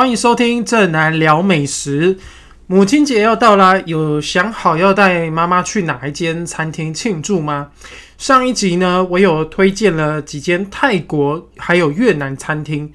欢迎收听正南聊美食。母亲节要到啦，有想好要带妈妈去哪一间餐厅庆祝吗？上一集呢，我有推荐了几间泰国还有越南餐厅，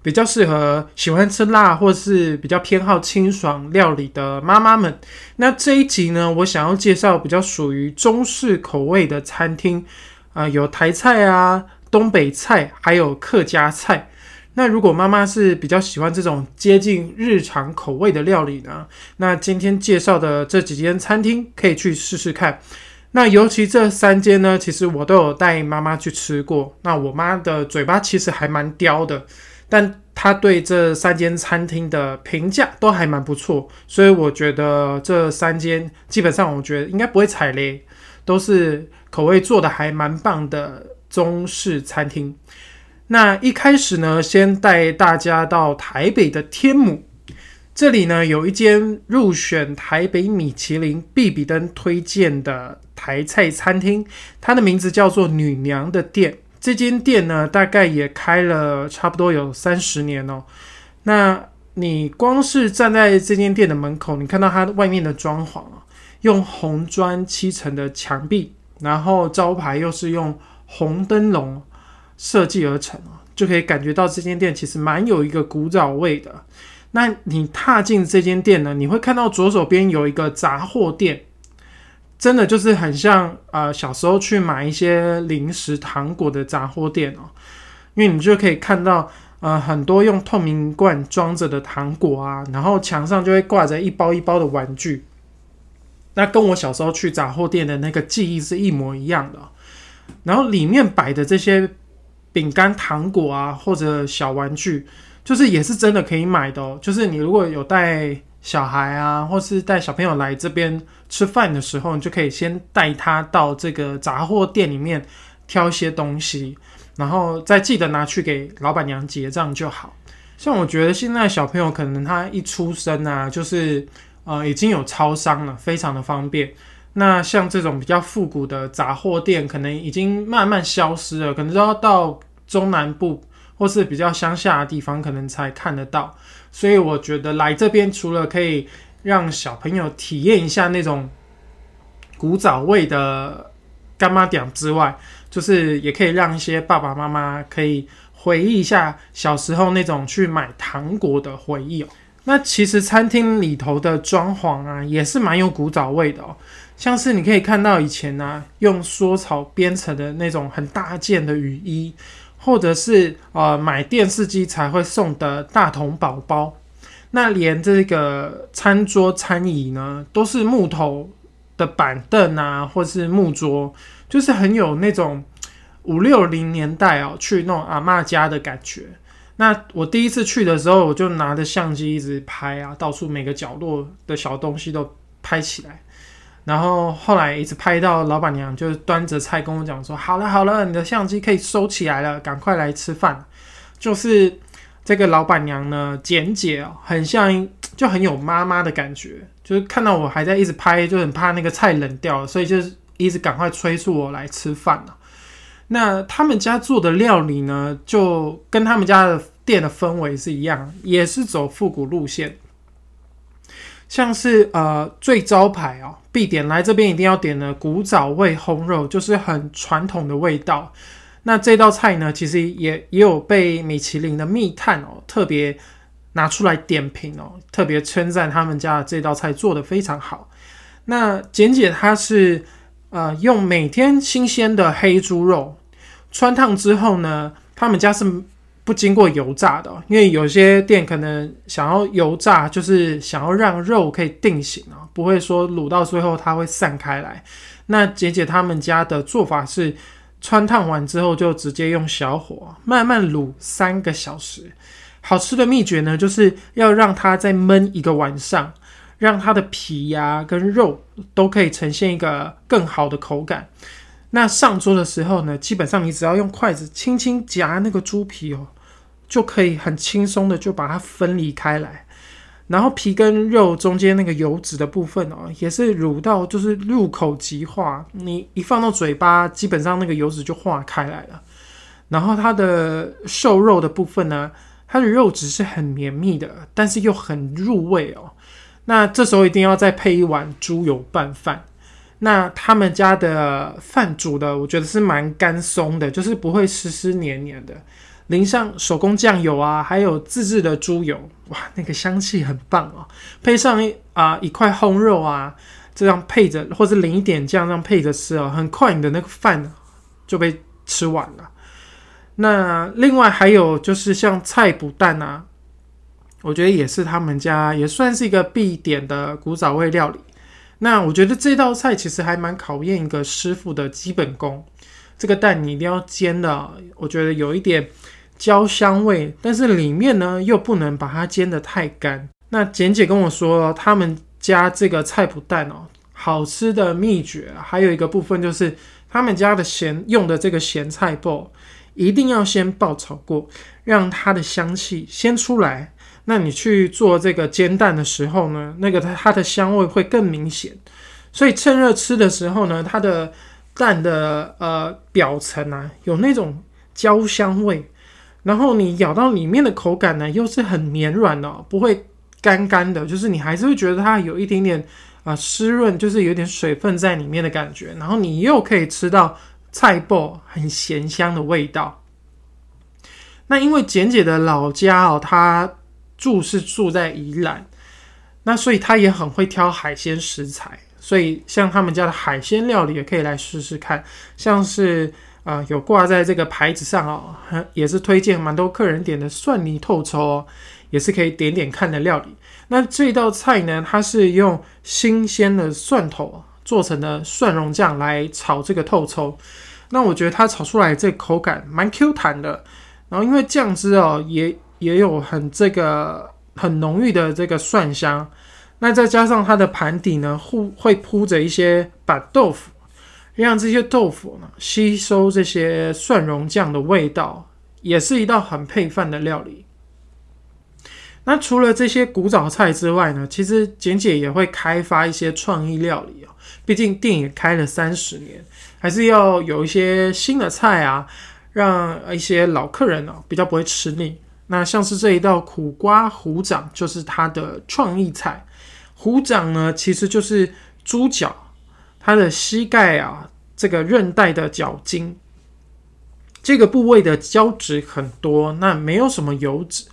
比较适合喜欢吃辣或是比较偏好清爽料理的妈妈们。那这一集呢，我想要介绍比较属于中式口味的餐厅，啊，有台菜啊、东北菜，还有客家菜。那如果妈妈是比较喜欢这种接近日常口味的料理呢？那今天介绍的这几间餐厅可以去试试看。那尤其这三间呢，其实我都有带妈妈去吃过。那我妈的嘴巴其实还蛮刁的，但她对这三间餐厅的评价都还蛮不错，所以我觉得这三间基本上我觉得应该不会踩雷，都是口味做的还蛮棒的中式餐厅。那一开始呢，先带大家到台北的天母，这里呢有一间入选台北米其林必比登推荐的台菜餐厅，它的名字叫做女娘的店。这间店呢，大概也开了差不多有三十年哦。那你光是站在这间店的门口，你看到它外面的装潢啊，用红砖漆成的墙壁，然后招牌又是用红灯笼。设计而成哦，就可以感觉到这间店其实蛮有一个古早味的。那你踏进这间店呢，你会看到左手边有一个杂货店，真的就是很像呃小时候去买一些零食糖果的杂货店哦。因为你就可以看到呃很多用透明罐装着的糖果啊，然后墙上就会挂着一包一包的玩具。那跟我小时候去杂货店的那个记忆是一模一样的。然后里面摆的这些。饼干、糖果啊，或者小玩具，就是也是真的可以买的。就是你如果有带小孩啊，或是带小朋友来这边吃饭的时候，你就可以先带他到这个杂货店里面挑一些东西，然后再记得拿去给老板娘结账就好。像我觉得现在小朋友可能他一出生啊，就是呃已经有超商了，非常的方便。那像这种比较复古的杂货店，可能已经慢慢消失了，可能都要到中南部或是比较乡下的地方，可能才看得到。所以我觉得来这边，除了可以让小朋友体验一下那种古早味的干妈点之外，就是也可以让一些爸爸妈妈可以回忆一下小时候那种去买糖果的回忆哦。那其实餐厅里头的装潢啊，也是蛮有古早味的哦。像是你可以看到以前呢，用缩草编成的那种很大件的雨衣，或者是呃买电视机才会送的大童宝宝。那连这个餐桌餐椅呢，都是木头的板凳啊，或是木桌，就是很有那种五六零年代哦，去那种阿妈家的感觉。那我第一次去的时候，我就拿着相机一直拍啊，到处每个角落的小东西都拍起来。然后后来一直拍到老板娘就端着菜跟我讲说：“好了好了，你的相机可以收起来了，赶快来吃饭。”就是这个老板娘呢，简洁哦，很像就很有妈妈的感觉。就是看到我还在一直拍，就很怕那个菜冷掉，所以就是一直赶快催促我来吃饭了。那他们家做的料理呢，就跟他们家的店的氛围是一样，也是走复古路线。像是呃最招牌哦，必点来这边一定要点的古早味烘肉，就是很传统的味道。那这道菜呢，其实也也有被米其林的密探哦特别拿出来点评哦，特别称赞他们家的这道菜做的非常好。那简简它是呃用每天新鲜的黑猪肉穿烫之后呢，他们家是。不经过油炸的，因为有些店可能想要油炸，就是想要让肉可以定型啊，不会说卤到最后它会散开来。那姐姐他们家的做法是，穿烫完之后就直接用小火慢慢卤三个小时。好吃的秘诀呢，就是要让它再焖一个晚上，让它的皮呀跟肉都可以呈现一个更好的口感。那上桌的时候呢，基本上你只要用筷子轻轻夹那个猪皮哦，就可以很轻松的就把它分离开来。然后皮跟肉中间那个油脂的部分哦，也是卤到就是入口即化，你一放到嘴巴，基本上那个油脂就化开来了。然后它的瘦肉的部分呢，它的肉质是很绵密的，但是又很入味哦。那这时候一定要再配一碗猪油拌饭。那他们家的饭煮的，我觉得是蛮干松的，就是不会湿湿黏黏的。淋上手工酱油啊，还有自制的猪油，哇，那个香气很棒哦。配上一啊一块烘肉啊，这样配着，或者淋一点酱，这样配着吃哦，很快你的那个饭就被吃完了。那另外还有就是像菜脯蛋啊，我觉得也是他们家也算是一个必点的古早味料理。那我觉得这道菜其实还蛮考验一个师傅的基本功。这个蛋你一定要煎的，我觉得有一点焦香味，但是里面呢又不能把它煎得太干。那简姐跟我说，他们家这个菜脯蛋哦，好吃的秘诀还有一个部分就是他们家的咸用的这个咸菜爆一定要先爆炒过，让它的香气先出来。那你去做这个煎蛋的时候呢，那个它它的香味会更明显。所以趁热吃的时候呢，它的蛋的呃表层啊有那种焦香味，然后你咬到里面的口感呢又是很绵软的，不会干干的，就是你还是会觉得它有一点点啊湿润，就是有点水分在里面的感觉。然后你又可以吃到菜脯很咸香的味道。那因为简姐的老家哦，她住是住在宜兰，那所以她也很会挑海鲜食材，所以像他们家的海鲜料理也可以来试试看，像是啊有挂在这个牌子上哦，也是推荐蛮多客人点的蒜泥透抽哦，也是可以点点看的料理。那这道菜呢，它是用新鲜的蒜头做成的蒜蓉酱来炒这个透抽，那我觉得它炒出来这口感蛮 Q 弹的，然后因为酱汁哦也。也有很这个很浓郁的这个蒜香，那再加上它的盘底呢，会会铺着一些板豆腐，让这些豆腐呢吸收这些蒜蓉酱的味道，也是一道很配饭的料理。那除了这些古早菜之外呢，其实简姐也会开发一些创意料理哦，毕竟店也开了三十年，还是要有一些新的菜啊，让一些老客人哦比较不会吃腻。那像是这一道苦瓜虎掌，就是它的创意菜。虎掌呢，其实就是猪脚，它的膝盖啊，这个韧带的脚筋，这个部位的胶质很多，那没有什么油脂。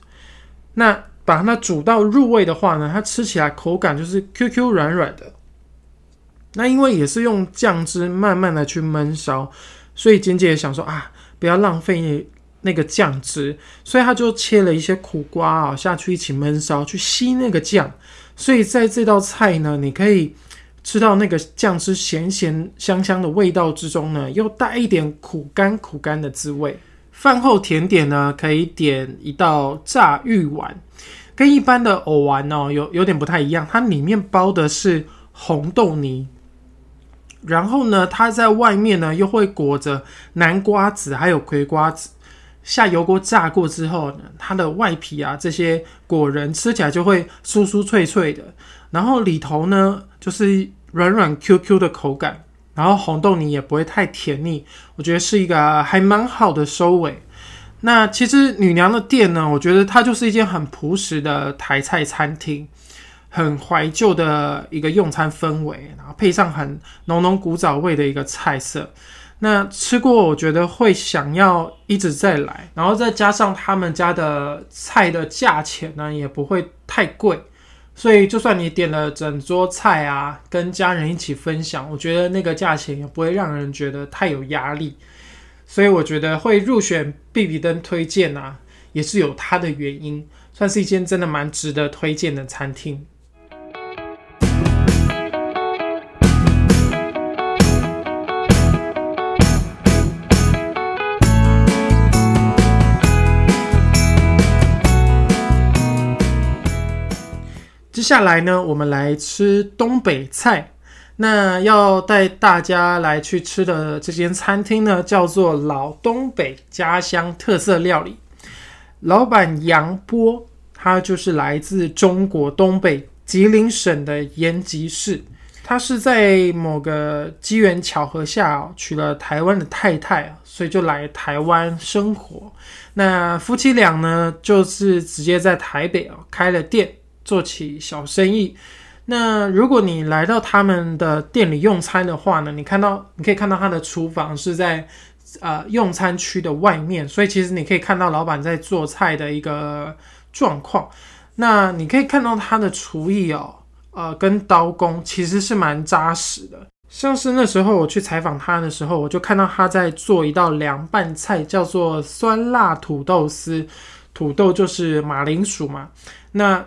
那把它煮到入味的话呢，它吃起来口感就是 Q Q 软软的。那因为也是用酱汁慢慢的去焖烧，所以简姐也想说啊，不要浪费。那个酱汁，所以他就切了一些苦瓜啊下去一起焖烧，去吸那个酱。所以在这道菜呢，你可以吃到那个酱汁咸咸香香的味道之中呢，又带一点苦干苦干的滋味。饭后甜点呢，可以点一道炸芋丸，跟一般的藕丸哦有有点不太一样，它里面包的是红豆泥，然后呢，它在外面呢又会裹着南瓜子还有葵瓜子。下油锅炸过之后呢，它的外皮啊，这些果仁吃起来就会酥酥脆脆的，然后里头呢就是软软 Q Q 的口感，然后红豆泥也不会太甜腻，我觉得是一个还蛮好的收尾。那其实女娘的店呢，我觉得它就是一间很朴实的台菜餐厅，很怀旧的一个用餐氛围，然后配上很浓浓古早味的一个菜色。那吃过，我觉得会想要一直再来，然后再加上他们家的菜的价钱呢，也不会太贵，所以就算你点了整桌菜啊，跟家人一起分享，我觉得那个价钱也不会让人觉得太有压力，所以我觉得会入选比比登推荐啊，也是有它的原因，算是一间真的蛮值得推荐的餐厅。接下来呢，我们来吃东北菜。那要带大家来去吃的这间餐厅呢，叫做老东北家乡特色料理。老板杨波，他就是来自中国东北吉林省的延吉市。他是在某个机缘巧合下哦娶了台湾的太太所以就来台湾生活。那夫妻俩呢，就是直接在台北啊开了店，做起小生意。那如果你来到他们的店里用餐的话呢，你看到你可以看到他的厨房是在呃用餐区的外面，所以其实你可以看到老板在做菜的一个状况。那你可以看到他的厨艺哦，呃，跟刀工其实是蛮扎实的。像是那时候我去采访他的时候，我就看到他在做一道凉拌菜，叫做酸辣土豆丝。土豆就是马铃薯嘛。那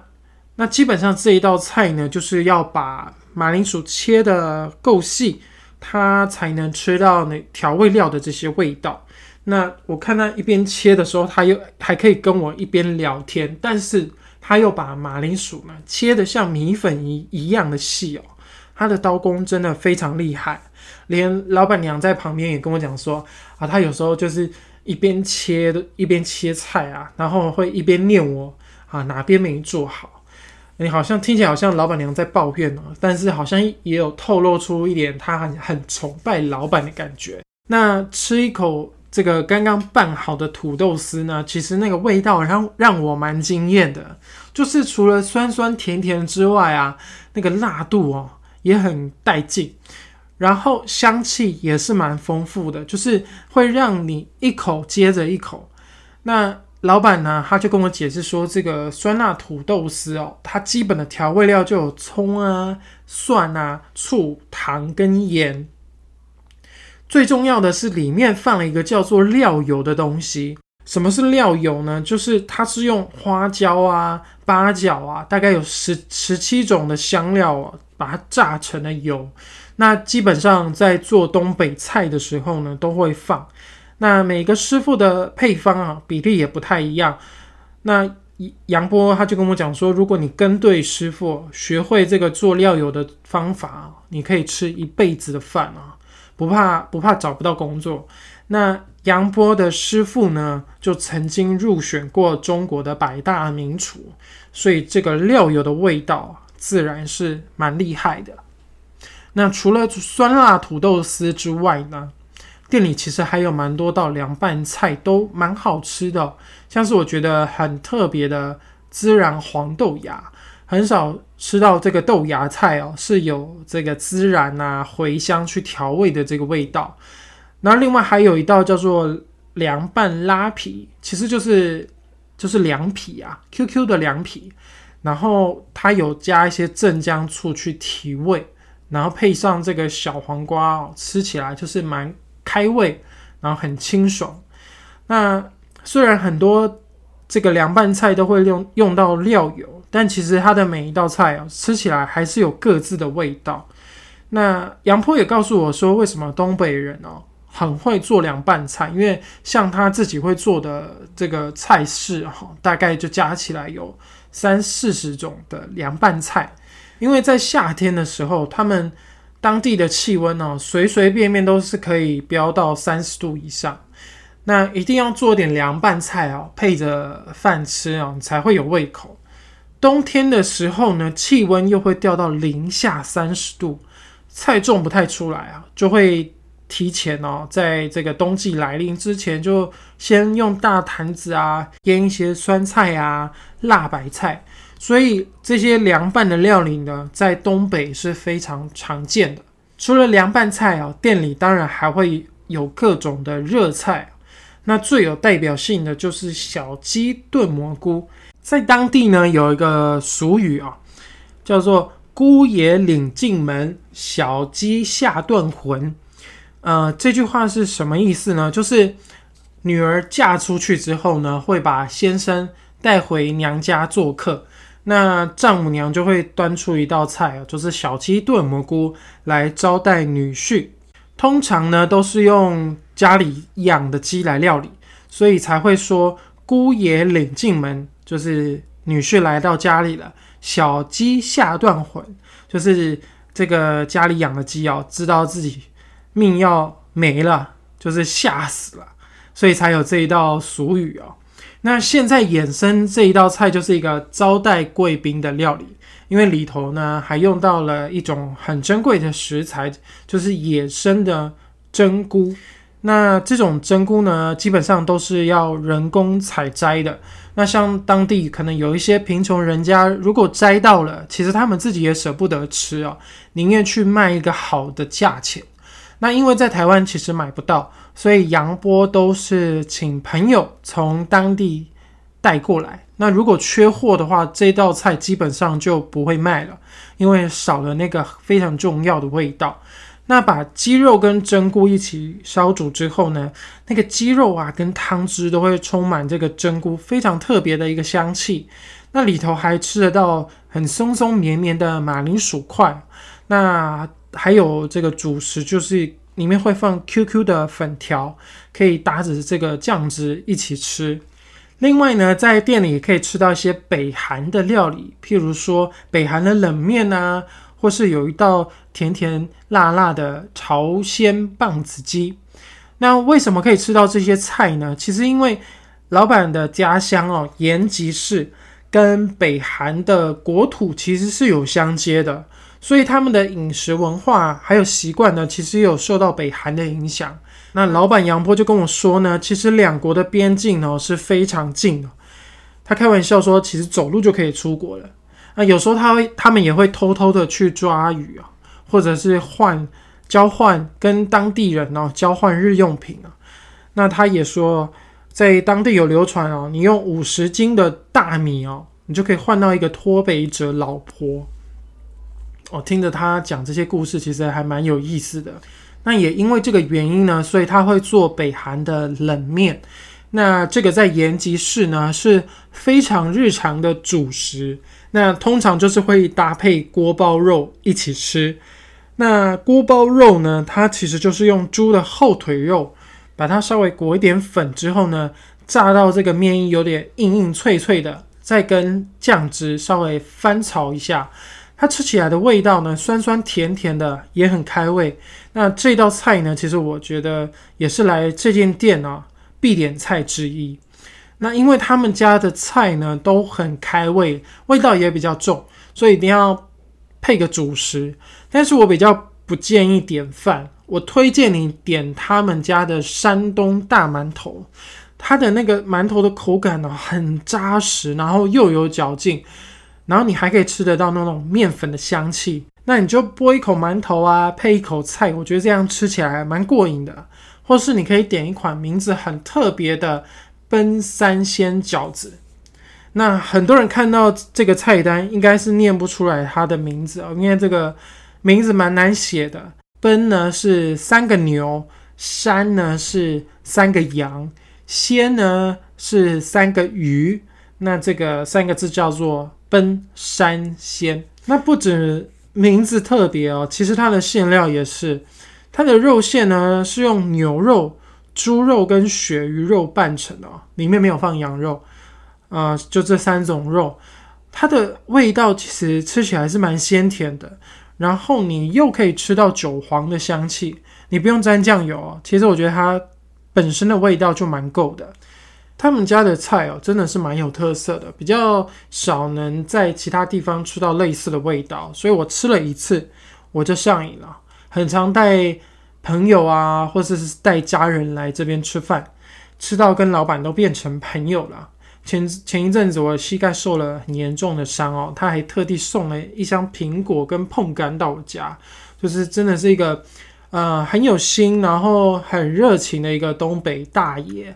那基本上这一道菜呢，就是要把马铃薯切的够细，它才能吃到那调味料的这些味道。那我看他一边切的时候，他又还可以跟我一边聊天，但是他又把马铃薯呢切的像米粉一一样的细哦。他的刀工真的非常厉害，连老板娘在旁边也跟我讲说啊，他有时候就是一边切，一边切菜啊，然后会一边念我啊哪边没做好。你好像听起来好像老板娘在抱怨哦，但是好像也有透露出一点她很很崇拜老板的感觉。那吃一口这个刚刚拌好的土豆丝呢，其实那个味道让让我蛮惊艳的，就是除了酸酸甜甜之外啊，那个辣度哦。也很带劲，然后香气也是蛮丰富的，就是会让你一口接着一口。那老板呢，他就跟我解释说，这个酸辣土豆丝哦，它基本的调味料就有葱啊、蒜啊、醋、糖跟盐。最重要的是里面放了一个叫做料油的东西。什么是料油呢？就是它是用花椒啊、八角啊，大概有十十七种的香料啊，把它榨成了油。那基本上在做东北菜的时候呢，都会放。那每个师傅的配方啊，比例也不太一样。那杨波他就跟我讲说，如果你跟对师傅，学会这个做料油的方法，你可以吃一辈子的饭啊，不怕不怕找不到工作。那杨波的师傅呢，就曾经入选过中国的百大名厨，所以这个料油的味道自然是蛮厉害的。那除了酸辣土豆丝之外呢，店里其实还有蛮多道凉拌菜都蛮好吃的，像是我觉得很特别的孜然黄豆芽，很少吃到这个豆芽菜哦，是有这个孜然啊、茴香去调味的这个味道。然后另外还有一道叫做凉拌拉皮，其实就是就是凉皮啊，QQ 的凉皮，然后它有加一些镇江醋去提味，然后配上这个小黄瓜哦，吃起来就是蛮开胃，然后很清爽。那虽然很多这个凉拌菜都会用用到料油，但其实它的每一道菜哦，吃起来还是有各自的味道。那杨坡也告诉我说，为什么东北人哦？很会做凉拌菜，因为像他自己会做的这个菜式哈，大概就加起来有三四十种的凉拌菜。因为在夏天的时候，他们当地的气温呢，随随便便都是可以飙到三十度以上，那一定要做点凉拌菜哦，配着饭吃啊，才会有胃口。冬天的时候呢，气温又会掉到零下三十度，菜种不太出来啊，就会。提前哦，在这个冬季来临之前，就先用大坛子啊腌一些酸菜啊、辣白菜，所以这些凉拌的料理呢，在东北是非常常见的。除了凉拌菜啊，店里当然还会有各种的热菜。那最有代表性的就是小鸡炖蘑菇，在当地呢有一个俗语啊，叫做“姑爷领进门，小鸡下炖魂”。呃，这句话是什么意思呢？就是女儿嫁出去之后呢，会把先生带回娘家做客，那丈母娘就会端出一道菜就是小鸡炖蘑菇来招待女婿。通常呢，都是用家里养的鸡来料理，所以才会说姑爷领进门，就是女婿来到家里了，小鸡下断魂，就是这个家里养的鸡哦，知道自己。命要没了，就是吓死了，所以才有这一道俗语哦。那现在衍生这一道菜就是一个招待贵宾的料理，因为里头呢还用到了一种很珍贵的食材，就是野生的真菇。那这种真菇呢，基本上都是要人工采摘的。那像当地可能有一些贫穷人家，如果摘到了，其实他们自己也舍不得吃哦，宁愿去卖一个好的价钱。那因为在台湾其实买不到，所以杨波都是请朋友从当地带过来。那如果缺货的话，这道菜基本上就不会卖了，因为少了那个非常重要的味道。那把鸡肉跟蒸菇一起烧煮之后呢，那个鸡肉啊跟汤汁都会充满这个蒸菇非常特别的一个香气。那里头还吃得到很松松绵绵的马铃薯块。那还有这个主食就是里面会放 QQ 的粉条，可以搭着这个酱汁一起吃。另外呢，在店里也可以吃到一些北韩的料理，譬如说北韩的冷面啊。或是有一道甜甜辣辣的朝鲜棒子鸡，那为什么可以吃到这些菜呢？其实因为老板的家乡哦，延吉市跟北韩的国土其实是有相接的，所以他们的饮食文化还有习惯呢，其实有受到北韩的影响。那老板杨波就跟我说呢，其实两国的边境呢是非常近的，他开玩笑说，其实走路就可以出国了。那有时候他会，他们也会偷偷的去抓鱼啊，或者是换交换跟当地人哦交换日用品啊。那他也说，在当地有流传哦，你用五十斤的大米哦，你就可以换到一个脱北者老婆。我听着他讲这些故事，其实还蛮有意思的。那也因为这个原因呢，所以他会做北韩的冷面。那这个在延吉市呢是非常日常的主食。那通常就是会搭配锅包肉一起吃。那锅包肉呢，它其实就是用猪的后腿肉，把它稍微裹一点粉之后呢，炸到这个面衣有点硬硬脆脆的，再跟酱汁稍微翻炒一下，它吃起来的味道呢，酸酸甜甜的，也很开胃。那这道菜呢，其实我觉得也是来这间店啊必点菜之一。那因为他们家的菜呢都很开胃，味道也比较重，所以一定要配个主食。但是我比较不建议点饭，我推荐你点他们家的山东大馒头，它的那个馒头的口感呢很扎实，然后又有嚼劲，然后你还可以吃得到那种面粉的香气。那你就剥一口馒头啊，配一口菜，我觉得这样吃起来蛮过瘾的。或是你可以点一款名字很特别的。奔三鲜饺子，那很多人看到这个菜单，应该是念不出来它的名字哦，因为这个名字蛮难写的。奔呢是三个牛，山呢是三个羊，鲜呢是三个鱼，那这个三个字叫做奔山鲜。那不止名字特别哦，其实它的馅料也是，它的肉馅呢是用牛肉。猪肉跟鳕鱼肉拌成的，里面没有放羊肉，啊，就这三种肉，它的味道其实吃起来是蛮鲜甜的，然后你又可以吃到韭黄的香气，你不用沾酱油哦，其实我觉得它本身的味道就蛮够的。他们家的菜哦，真的是蛮有特色的，比较少能在其他地方吃到类似的味道，所以我吃了一次我就上瘾了，很常带。朋友啊，或者是带家人来这边吃饭，吃到跟老板都变成朋友了。前前一阵子我膝盖受了很严重的伤哦，他还特地送了一箱苹果跟碰干到我家，就是真的是一个呃很有心，然后很热情的一个东北大爷。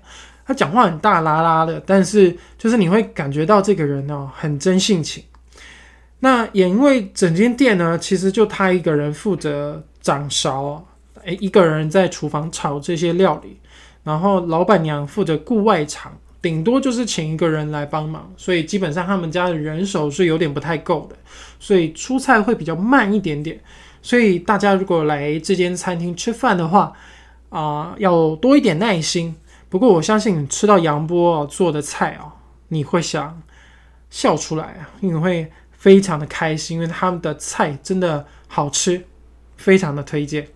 他讲话很大拉拉的，但是就是你会感觉到这个人哦很真性情。那也因为整间店呢，其实就他一个人负责掌勺。诶，一个人在厨房炒这些料理，然后老板娘负责顾外场，顶多就是请一个人来帮忙，所以基本上他们家的人手是有点不太够的，所以出菜会比较慢一点点。所以大家如果来这间餐厅吃饭的话，啊，要多一点耐心。不过我相信你吃到杨波做的菜哦，你会想笑出来啊，你会非常的开心，因为他们的菜真的好吃，非常的推荐。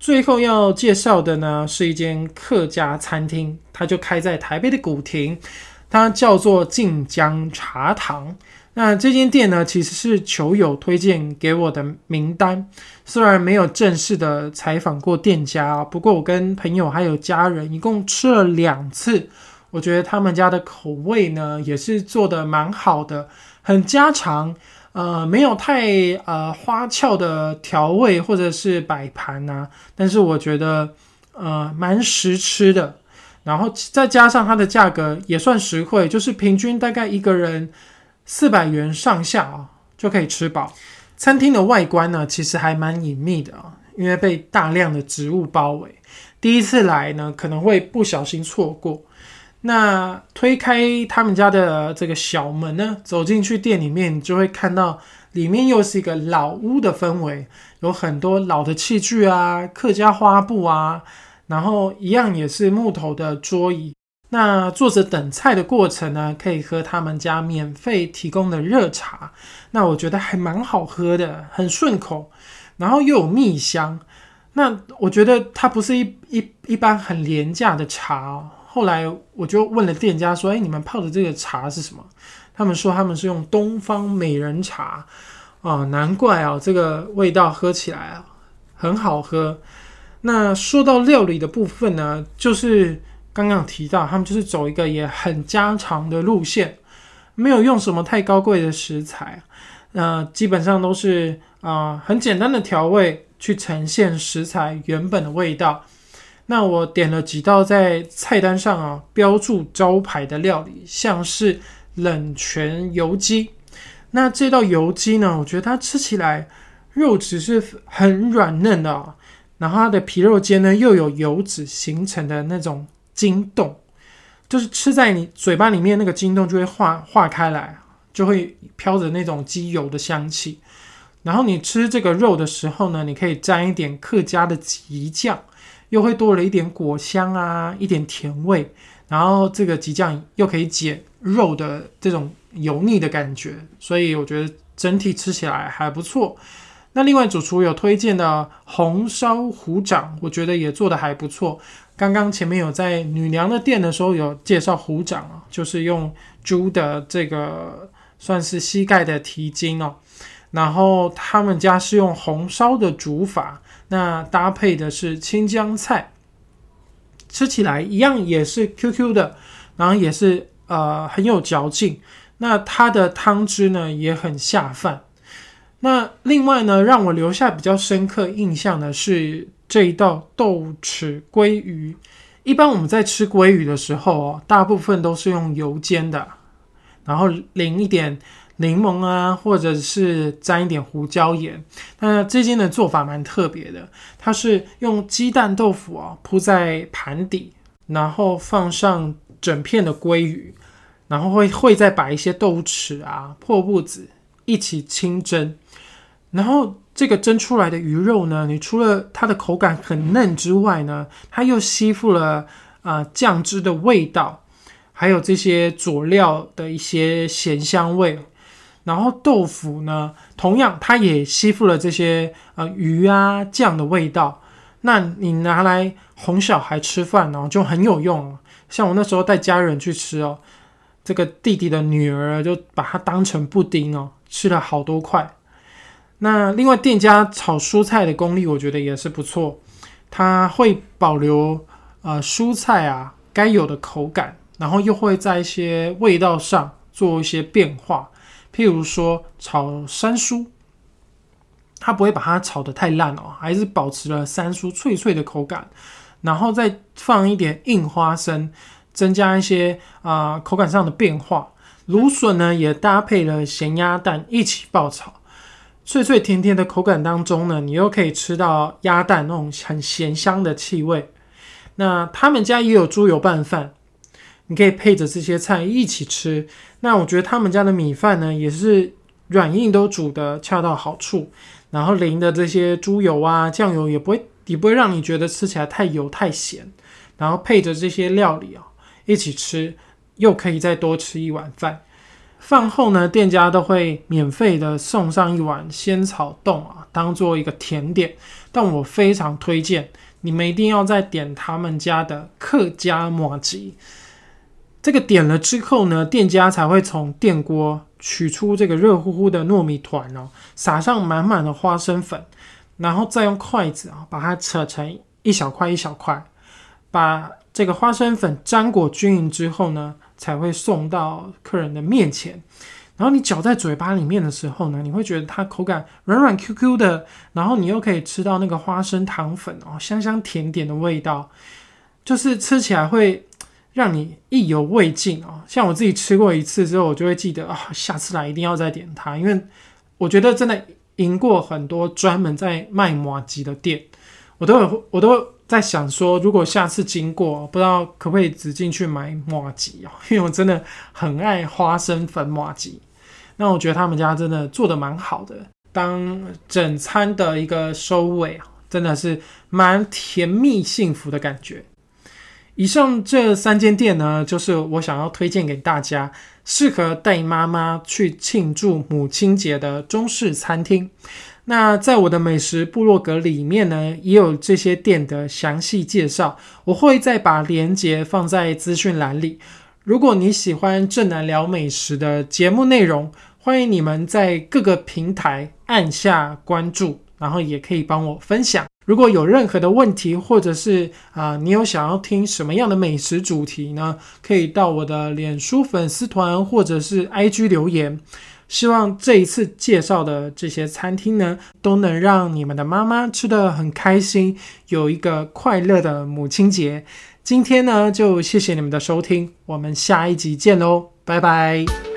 最后要介绍的呢，是一间客家餐厅，它就开在台北的古亭，它叫做晋江茶堂。那这间店呢，其实是球友推荐给我的名单。虽然没有正式的采访过店家，不过我跟朋友还有家人一共吃了两次，我觉得他们家的口味呢，也是做的蛮好的，很家常，呃，没有太呃花俏的调味或者是摆盘呐。但是我觉得呃蛮实吃的，然后再加上它的价格也算实惠，就是平均大概一个人。四百元上下啊，就可以吃饱。餐厅的外观呢，其实还蛮隐秘的啊，因为被大量的植物包围。第一次来呢，可能会不小心错过。那推开他们家的这个小门呢，走进去店里面，你就会看到里面又是一个老屋的氛围，有很多老的器具啊，客家花布啊，然后一样也是木头的桌椅。那坐着等菜的过程呢，可以喝他们家免费提供的热茶，那我觉得还蛮好喝的，很顺口，然后又有蜜香。那我觉得它不是一一一般很廉价的茶。后来我就问了店家说：“哎，你们泡的这个茶是什么？”他们说他们是用东方美人茶哦，难怪啊，这个味道喝起来啊很好喝。那说到料理的部分呢，就是。刚刚提到，他们就是走一个也很家常的路线，没有用什么太高贵的食材，那基本上都是啊很简单的调味去呈现食材原本的味道。那我点了几道在菜单上啊标注招牌的料理，像是冷泉油鸡。那这道油鸡呢，我觉得它吃起来肉质是很软嫩的，然后它的皮肉间呢又有油脂形成的那种。筋冻，就是吃在你嘴巴里面那个筋冻就会化化开来，就会飘着那种鸡油的香气。然后你吃这个肉的时候呢，你可以沾一点客家的吉酱，又会多了一点果香啊，一点甜味。然后这个吉酱又可以解肉的这种油腻的感觉，所以我觉得整体吃起来还不错。那另外主厨有推荐的红烧虎掌，我觉得也做的还不错。刚刚前面有在女娘的店的时候有介绍虎掌啊，就是用猪的这个算是膝盖的蹄筋哦，然后他们家是用红烧的煮法，那搭配的是青江菜，吃起来一样也是 Q Q 的，然后也是呃很有嚼劲，那它的汤汁呢也很下饭。那另外呢，让我留下比较深刻印象的是。这一道豆豉鲑鱼，一般我们在吃鲑鱼的时候哦，大部分都是用油煎的，然后淋一点柠檬啊，或者是沾一点胡椒盐。那这间的做法蛮特别的，它是用鸡蛋豆腐啊铺在盘底，然后放上整片的鲑鱼，然后会会再把一些豆豉啊、破布子一起清蒸，然后。这个蒸出来的鱼肉呢，你除了它的口感很嫩之外呢，它又吸附了啊酱汁的味道，还有这些佐料的一些咸香味。然后豆腐呢，同样它也吸附了这些呃鱼啊酱的味道。那你拿来哄小孩吃饭呢，就很有用。像我那时候带家人去吃哦，这个弟弟的女儿就把它当成布丁哦，吃了好多块。那另外店家炒蔬菜的功力，我觉得也是不错。它会保留呃蔬菜啊该有的口感，然后又会在一些味道上做一些变化。譬如说炒山蔬，它不会把它炒得太烂哦，还是保持了山蔬脆脆的口感。然后再放一点硬花生，增加一些啊口感上的变化。芦笋呢也搭配了咸鸭蛋一起爆炒。脆脆甜甜的口感当中呢，你又可以吃到鸭蛋那种很咸香的气味。那他们家也有猪油拌饭，你可以配着这些菜一起吃。那我觉得他们家的米饭呢，也是软硬都煮的恰到好处，然后淋的这些猪油啊、酱油也不会也不会让你觉得吃起来太油太咸。然后配着这些料理啊一起吃，又可以再多吃一碗饭。饭后呢，店家都会免费的送上一碗仙草冻啊，当做一个甜点。但我非常推荐你们一定要再点他们家的客家麻吉。这个点了之后呢，店家才会从电锅取出这个热乎乎的糯米团哦，撒上满满的花生粉，然后再用筷子啊把它扯成一小块一小块，把这个花生粉沾裹均匀之后呢，才会送到客人的面前。然后你嚼在嘴巴里面的时候呢，你会觉得它口感软软 Q Q 的，然后你又可以吃到那个花生糖粉哦，香香甜甜的味道，就是吃起来会让你意犹未尽哦。像我自己吃过一次之后，我就会记得啊，下次来一定要再点它，因为我觉得真的赢过很多专门在卖麻吉的店，我都有我都在想说，如果下次经过，不知道可不可以直进去买麻吉哦，因为我真的很爱花生粉麻吉。那我觉得他们家真的做的蛮好的，当整餐的一个收尾，真的是蛮甜蜜幸福的感觉。以上这三间店呢，就是我想要推荐给大家，适合带妈妈去庆祝母亲节的中式餐厅。那在我的美食部落格里面呢，也有这些店的详细介绍，我会再把链接放在资讯栏里。如果你喜欢正南聊美食的节目内容，欢迎你们在各个平台按下关注，然后也可以帮我分享。如果有任何的问题，或者是啊，你有想要听什么样的美食主题呢？可以到我的脸书粉丝团或者是 IG 留言。希望这一次介绍的这些餐厅呢，都能让你们的妈妈吃得很开心，有一个快乐的母亲节。今天呢，就谢谢你们的收听，我们下一集见喽，拜拜。